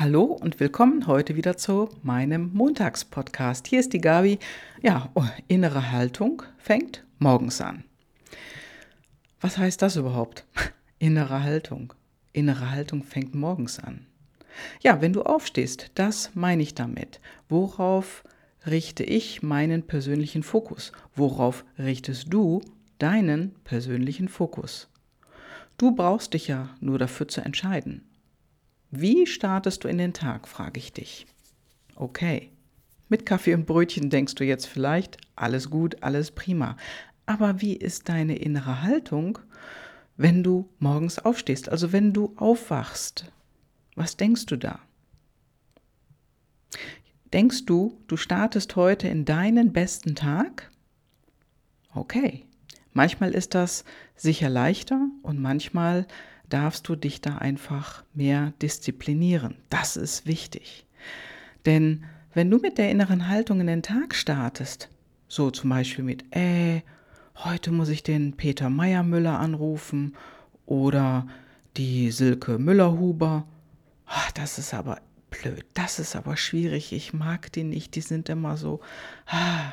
Hallo und willkommen heute wieder zu meinem Montagspodcast. Hier ist die Gabi. Ja, oh, innere Haltung fängt morgens an. Was heißt das überhaupt? innere Haltung. Innere Haltung fängt morgens an. Ja, wenn du aufstehst, das meine ich damit. Worauf richte ich meinen persönlichen Fokus? Worauf richtest du deinen persönlichen Fokus? Du brauchst dich ja nur dafür zu entscheiden. Wie startest du in den Tag, frage ich dich. Okay. Mit Kaffee und Brötchen denkst du jetzt vielleicht, alles gut, alles prima. Aber wie ist deine innere Haltung, wenn du morgens aufstehst, also wenn du aufwachst? Was denkst du da? Denkst du, du startest heute in deinen besten Tag? Okay. Manchmal ist das sicher leichter und manchmal darfst du dich da einfach mehr disziplinieren. Das ist wichtig. Denn wenn du mit der inneren Haltung in den Tag startest, so zum Beispiel mit, äh, heute muss ich den Peter Meyer-Müller anrufen oder die Silke Müller-Huber, ach, das ist aber blöd, das ist aber schwierig, ich mag die nicht, die sind immer so, ah.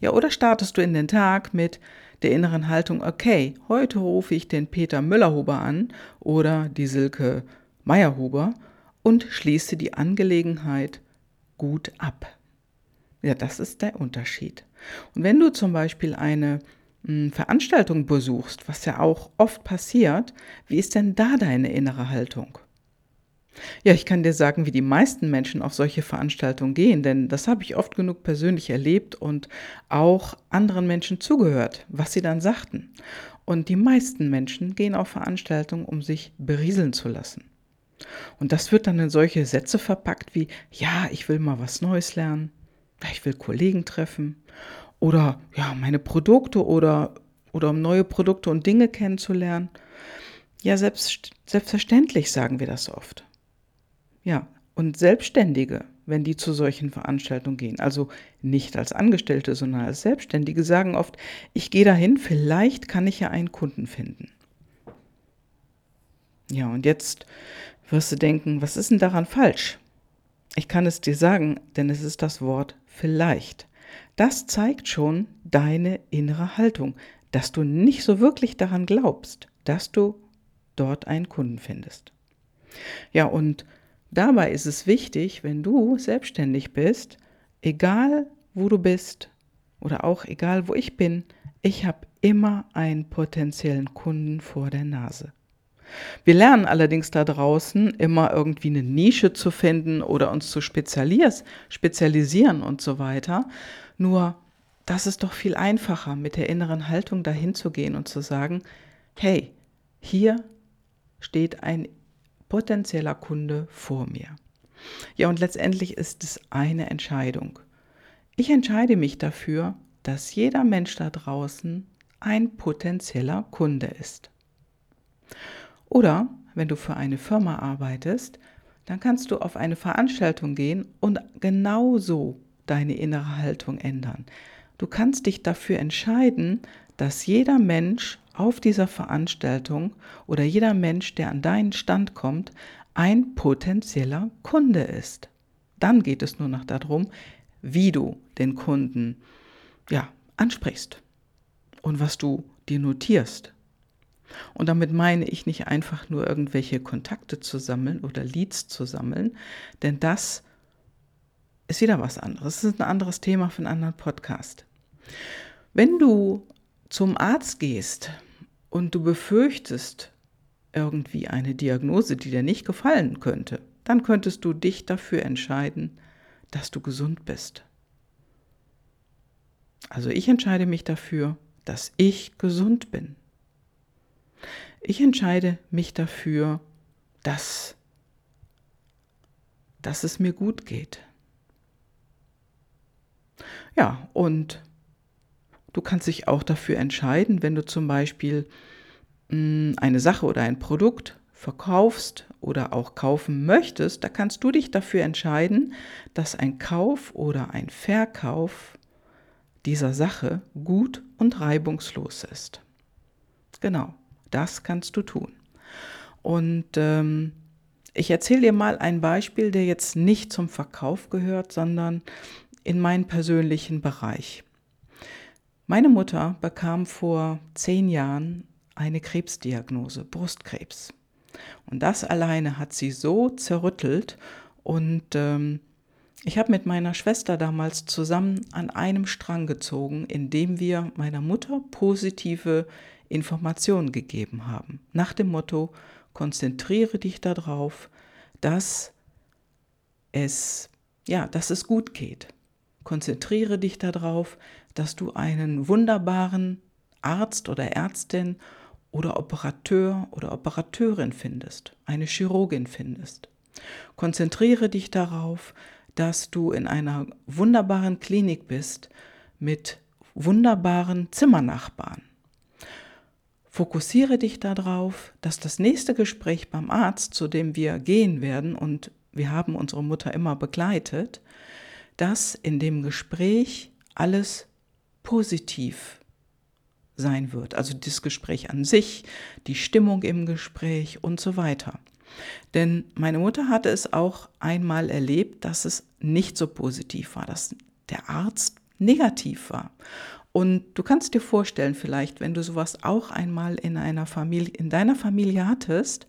Ja, oder startest du in den Tag mit, der inneren Haltung, okay, heute rufe ich den Peter Müllerhuber an oder die Silke Meyerhuber und schließe die Angelegenheit gut ab. Ja, das ist der Unterschied. Und wenn du zum Beispiel eine hm, Veranstaltung besuchst, was ja auch oft passiert, wie ist denn da deine innere Haltung? Ja, ich kann dir sagen, wie die meisten Menschen auf solche Veranstaltungen gehen, denn das habe ich oft genug persönlich erlebt und auch anderen Menschen zugehört, was sie dann sagten. Und die meisten Menschen gehen auf Veranstaltungen, um sich berieseln zu lassen. Und das wird dann in solche Sätze verpackt wie, ja, ich will mal was Neues lernen, ich will Kollegen treffen oder ja, meine Produkte oder, oder um neue Produkte und Dinge kennenzulernen. Ja, selbst, selbstverständlich sagen wir das oft. Ja, und Selbstständige, wenn die zu solchen Veranstaltungen gehen, also nicht als Angestellte, sondern als Selbstständige, sagen oft, ich gehe dahin, vielleicht kann ich ja einen Kunden finden. Ja, und jetzt wirst du denken, was ist denn daran falsch? Ich kann es dir sagen, denn es ist das Wort vielleicht. Das zeigt schon deine innere Haltung, dass du nicht so wirklich daran glaubst, dass du dort einen Kunden findest. Ja, und Dabei ist es wichtig, wenn du selbstständig bist, egal wo du bist oder auch egal wo ich bin, ich habe immer einen potenziellen Kunden vor der Nase. Wir lernen allerdings da draußen immer irgendwie eine Nische zu finden oder uns zu spezialisieren und so weiter. Nur das ist doch viel einfacher, mit der inneren Haltung dahin zu gehen und zu sagen, hey, hier steht ein potenzieller Kunde vor mir. Ja, und letztendlich ist es eine Entscheidung. Ich entscheide mich dafür, dass jeder Mensch da draußen ein potenzieller Kunde ist. Oder wenn du für eine Firma arbeitest, dann kannst du auf eine Veranstaltung gehen und genauso deine innere Haltung ändern. Du kannst dich dafür entscheiden, dass jeder Mensch auf dieser Veranstaltung oder jeder Mensch, der an deinen Stand kommt, ein potenzieller Kunde ist. Dann geht es nur noch darum, wie du den Kunden ja, ansprichst und was du dir notierst. Und damit meine ich nicht einfach nur irgendwelche Kontakte zu sammeln oder Leads zu sammeln, denn das ist wieder was anderes. Das ist ein anderes Thema für einen anderen Podcast. Wenn du zum Arzt gehst und du befürchtest irgendwie eine Diagnose, die dir nicht gefallen könnte, dann könntest du dich dafür entscheiden, dass du gesund bist. Also ich entscheide mich dafür, dass ich gesund bin. Ich entscheide mich dafür, dass, dass es mir gut geht. Ja, und Du kannst dich auch dafür entscheiden, wenn du zum Beispiel mm, eine Sache oder ein Produkt verkaufst oder auch kaufen möchtest, da kannst du dich dafür entscheiden, dass ein Kauf oder ein Verkauf dieser Sache gut und reibungslos ist. Genau, das kannst du tun. Und ähm, Ich erzähle dir mal ein Beispiel, der jetzt nicht zum Verkauf gehört, sondern in meinen persönlichen Bereich. Meine Mutter bekam vor zehn Jahren eine Krebsdiagnose, Brustkrebs. Und das alleine hat sie so zerrüttelt und ähm, ich habe mit meiner Schwester damals zusammen an einem Strang gezogen, indem wir meiner Mutter positive Informationen gegeben haben. Nach dem Motto, konzentriere dich darauf, dass es, ja, dass es gut geht. Konzentriere dich darauf, dass du einen wunderbaren Arzt oder Ärztin oder Operateur oder Operateurin findest, eine Chirurgin findest. Konzentriere dich darauf, dass du in einer wunderbaren Klinik bist mit wunderbaren Zimmernachbarn. Fokussiere dich darauf, dass das nächste Gespräch beim Arzt, zu dem wir gehen werden, und wir haben unsere Mutter immer begleitet, dass in dem Gespräch alles positiv sein wird. Also das Gespräch an sich, die Stimmung im Gespräch und so weiter. Denn meine Mutter hatte es auch einmal erlebt, dass es nicht so positiv war, dass der Arzt negativ war. Und du kannst dir vorstellen, vielleicht, wenn du sowas auch einmal in einer Familie, in deiner Familie hattest,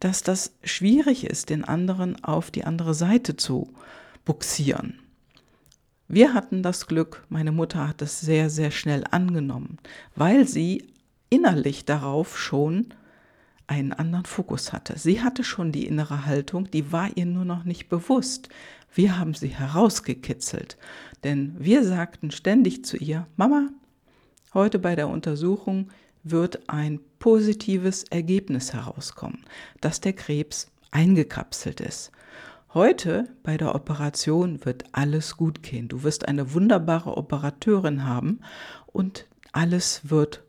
dass das schwierig ist, den anderen auf die andere Seite zu buxieren. Wir hatten das Glück, meine Mutter hat es sehr, sehr schnell angenommen, weil sie innerlich darauf schon einen anderen Fokus hatte. Sie hatte schon die innere Haltung, die war ihr nur noch nicht bewusst. Wir haben sie herausgekitzelt, denn wir sagten ständig zu ihr, Mama, heute bei der Untersuchung wird ein positives Ergebnis herauskommen, dass der Krebs eingekapselt ist. Heute bei der Operation wird alles gut gehen. Du wirst eine wunderbare Operateurin haben und alles wird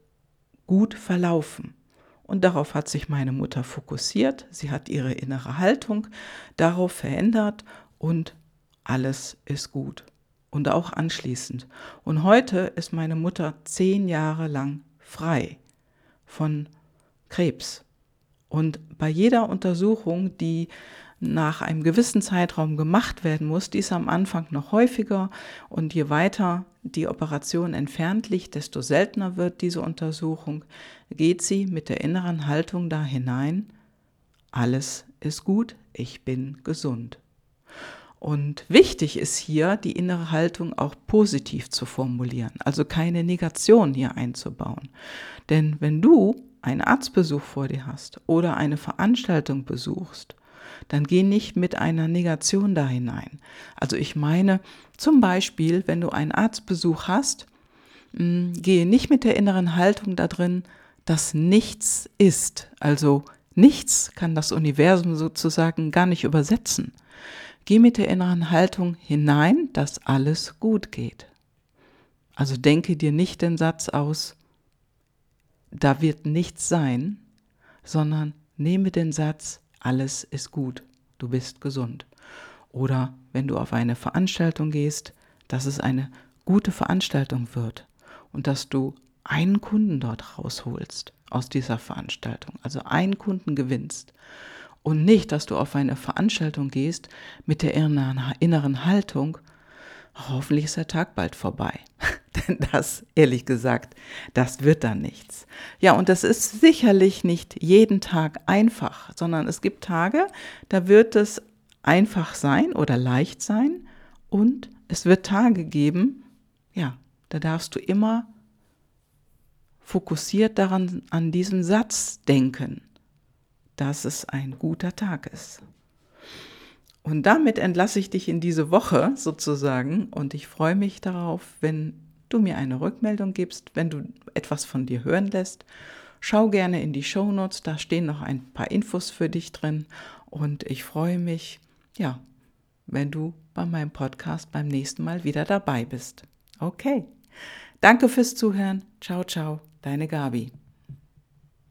gut verlaufen. Und darauf hat sich meine Mutter fokussiert. Sie hat ihre innere Haltung darauf verändert und alles ist gut. Und auch anschließend. Und heute ist meine Mutter zehn Jahre lang frei von Krebs. Und bei jeder Untersuchung, die nach einem gewissen Zeitraum gemacht werden muss, dies am Anfang noch häufiger und je weiter die Operation entfernt liegt, desto seltener wird diese Untersuchung, geht sie mit der inneren Haltung da hinein, alles ist gut, ich bin gesund. Und wichtig ist hier, die innere Haltung auch positiv zu formulieren, also keine Negation hier einzubauen. Denn wenn du einen Arztbesuch vor dir hast oder eine Veranstaltung besuchst dann geh nicht mit einer Negation da hinein. Also ich meine zum Beispiel, wenn du einen Arztbesuch hast, mm, gehe nicht mit der inneren Haltung da drin, dass nichts ist. Also nichts kann das Universum sozusagen gar nicht übersetzen. Geh mit der inneren Haltung hinein, dass alles gut geht. Also denke dir nicht den Satz aus, da wird nichts sein, sondern nehme den Satz, alles ist gut, du bist gesund. Oder wenn du auf eine Veranstaltung gehst, dass es eine gute Veranstaltung wird und dass du einen Kunden dort rausholst aus dieser Veranstaltung, also einen Kunden gewinnst. Und nicht, dass du auf eine Veranstaltung gehst mit der inneren Haltung, hoffentlich ist der Tag bald vorbei. Denn das, ehrlich gesagt, das wird dann nichts. Ja, und das ist sicherlich nicht jeden Tag einfach, sondern es gibt Tage, da wird es einfach sein oder leicht sein und es wird Tage geben, ja, da darfst du immer fokussiert daran, an diesen Satz denken, dass es ein guter Tag ist. Und damit entlasse ich dich in diese Woche sozusagen und ich freue mich darauf, wenn du mir eine Rückmeldung gibst, wenn du etwas von dir hören lässt. Schau gerne in die Show Notes, da stehen noch ein paar Infos für dich drin und ich freue mich, ja, wenn du bei meinem Podcast beim nächsten Mal wieder dabei bist. Okay. Danke fürs Zuhören. Ciao, ciao, deine Gabi.